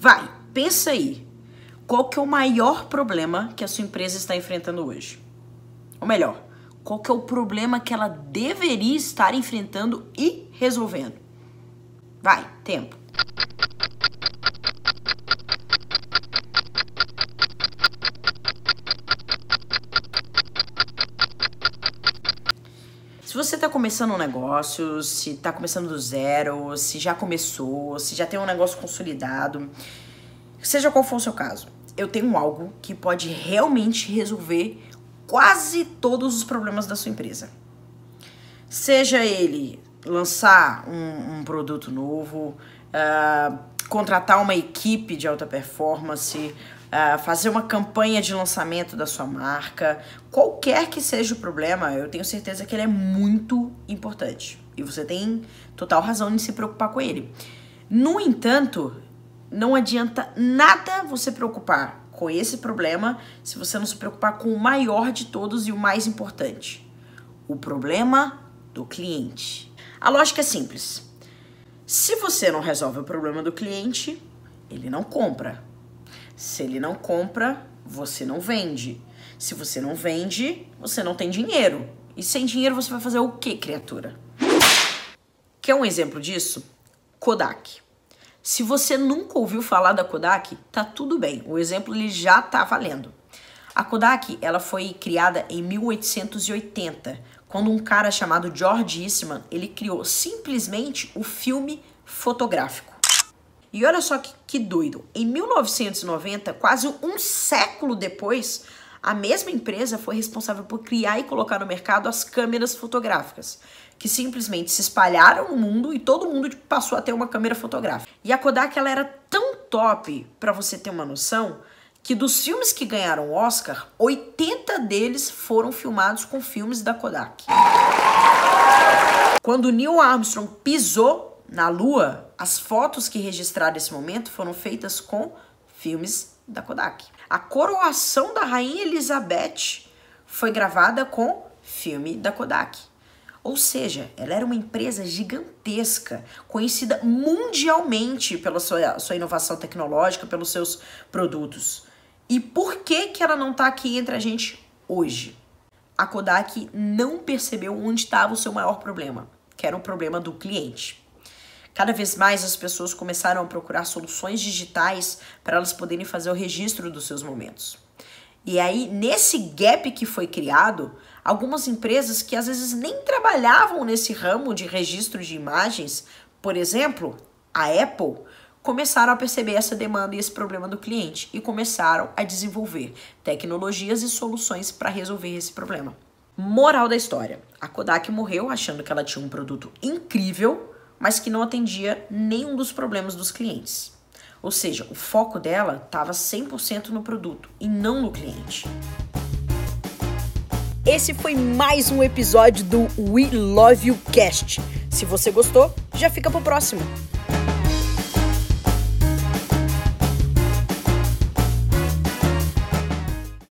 Vai, pensa aí. Qual que é o maior problema que a sua empresa está enfrentando hoje? Ou melhor, qual que é o problema que ela deveria estar enfrentando e resolvendo? Vai, tempo. Você está começando um negócio, se está começando do zero, se já começou, se já tem um negócio consolidado, seja qual for o seu caso, eu tenho algo que pode realmente resolver quase todos os problemas da sua empresa. Seja ele lançar um, um produto novo, uh, contratar uma equipe de alta performance, uh, fazer uma campanha de lançamento da sua marca, qualquer que seja o problema, eu tenho certeza que ele é muito importante. E você tem total razão em se preocupar com ele. No entanto, não adianta nada você preocupar com esse problema se você não se preocupar com o maior de todos e o mais importante: o problema do cliente. A lógica é simples. Se você não resolve o problema do cliente, ele não compra. Se ele não compra, você não vende. Se você não vende, você não tem dinheiro. E sem dinheiro você vai fazer o que, criatura? Quer um exemplo disso? Kodak. Se você nunca ouviu falar da Kodak, tá tudo bem. O exemplo ele já tá valendo. A Kodak, ela foi criada em 1880, quando um cara chamado George Eastman, ele criou simplesmente o filme fotográfico. E olha só que, que doido. Em 1990, quase um século depois, a mesma empresa foi responsável por criar e colocar no mercado as câmeras fotográficas que simplesmente se espalharam no mundo e todo mundo passou a ter uma câmera fotográfica. E a Kodak ela era tão top, para você ter uma noção, que dos filmes que ganharam Oscar, 80 deles foram filmados com filmes da Kodak. Quando Neil Armstrong pisou na Lua, as fotos que registraram esse momento foram feitas com filmes da Kodak. A coroação da Rainha Elizabeth foi gravada com filme da Kodak. Ou seja, ela era uma empresa gigantesca, conhecida mundialmente pela sua, sua inovação tecnológica, pelos seus produtos. E por que, que ela não está aqui entre a gente hoje? A Kodak não percebeu onde estava o seu maior problema, que era o problema do cliente. Cada vez mais as pessoas começaram a procurar soluções digitais para elas poderem fazer o registro dos seus momentos. E aí, nesse gap que foi criado, algumas empresas que às vezes nem trabalhavam nesse ramo de registro de imagens, por exemplo, a Apple, começaram a perceber essa demanda e esse problema do cliente e começaram a desenvolver tecnologias e soluções para resolver esse problema. Moral da história: a Kodak morreu achando que ela tinha um produto incrível, mas que não atendia nenhum dos problemas dos clientes. Ou seja, o foco dela estava 100% no produto e não no cliente. Esse foi mais um episódio do We Love You Cast. Se você gostou, já fica pro próximo.